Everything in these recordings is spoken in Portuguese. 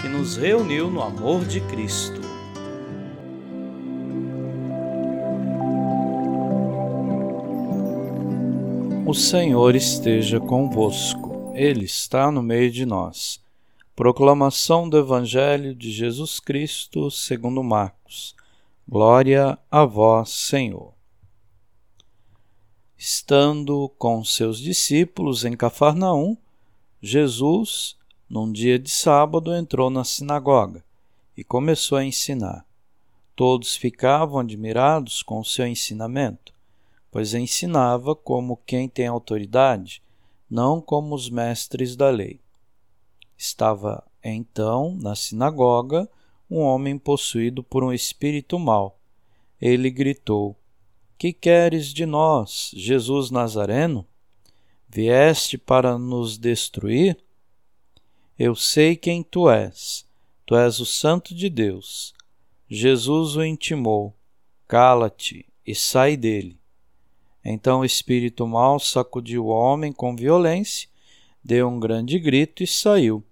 que nos reuniu no amor de Cristo. O Senhor esteja convosco, Ele está no meio de nós. Proclamação do Evangelho de Jesus Cristo segundo Marcos. Glória a vós, Senhor. Estando com seus discípulos em Cafarnaum, Jesus num dia de sábado, entrou na sinagoga e começou a ensinar. Todos ficavam admirados com o seu ensinamento, pois ensinava como quem tem autoridade, não como os mestres da lei. Estava então na sinagoga um homem possuído por um espírito mau. Ele gritou: Que queres de nós, Jesus Nazareno? Vieste para nos destruir? Eu sei quem tu és. Tu és o Santo de Deus. Jesus o intimou: Cala-te e sai dele. Então o espírito mau sacudiu o homem com violência, deu um grande grito e saiu.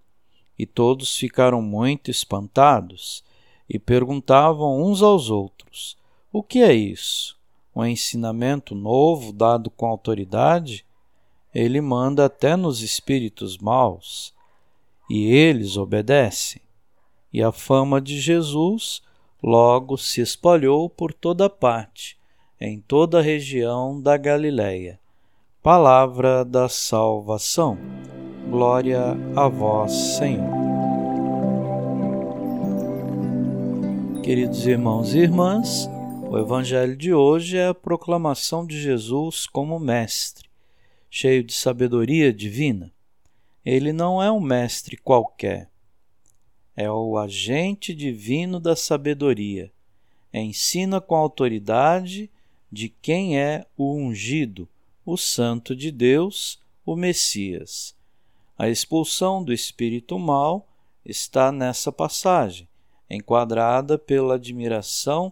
E todos ficaram muito espantados e perguntavam uns aos outros: O que é isso? Um ensinamento novo dado com autoridade? Ele manda até nos espíritos maus e eles obedecem. E a fama de Jesus logo se espalhou por toda parte, em toda a região da Galiléia. Palavra da salvação. Glória a vós, Senhor. Queridos irmãos e irmãs, o Evangelho de hoje é a proclamação de Jesus como Mestre, cheio de sabedoria divina. Ele não é um mestre qualquer. É o agente divino da sabedoria. Ensina com autoridade de quem é o ungido, o Santo de Deus, o Messias. A expulsão do espírito mal está nessa passagem, enquadrada pela admiração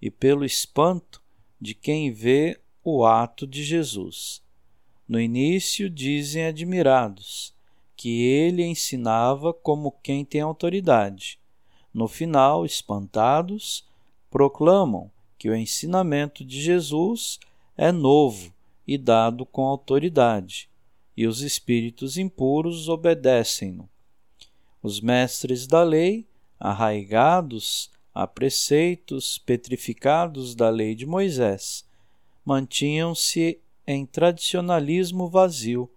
e pelo espanto de quem vê o ato de Jesus. No início dizem admirados: que ele ensinava como quem tem autoridade. No final, espantados, proclamam que o ensinamento de Jesus é novo e dado com autoridade, e os espíritos impuros obedecem-no. Os mestres da lei, arraigados a preceitos petrificados da lei de Moisés, mantinham-se em tradicionalismo vazio,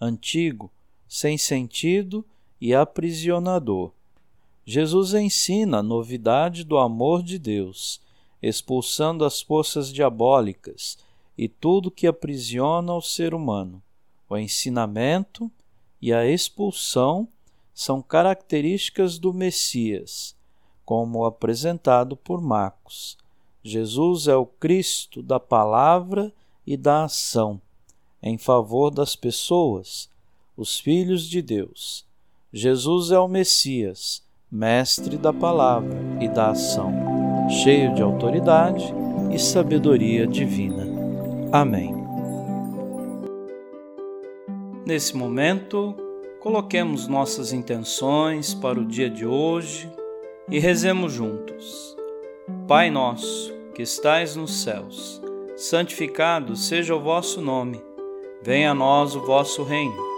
antigo, sem sentido e aprisionador. Jesus ensina a novidade do amor de Deus, expulsando as forças diabólicas e tudo que aprisiona o ser humano. O ensinamento e a expulsão são características do Messias, como apresentado por Marcos. Jesus é o Cristo da palavra e da ação, em favor das pessoas, os filhos de Deus. Jesus é o Messias, mestre da palavra e da ação, cheio de autoridade e sabedoria divina. Amém. Nesse momento, coloquemos nossas intenções para o dia de hoje e rezemos juntos. Pai nosso, que estais nos céus, santificado seja o vosso nome. Venha a nós o vosso reino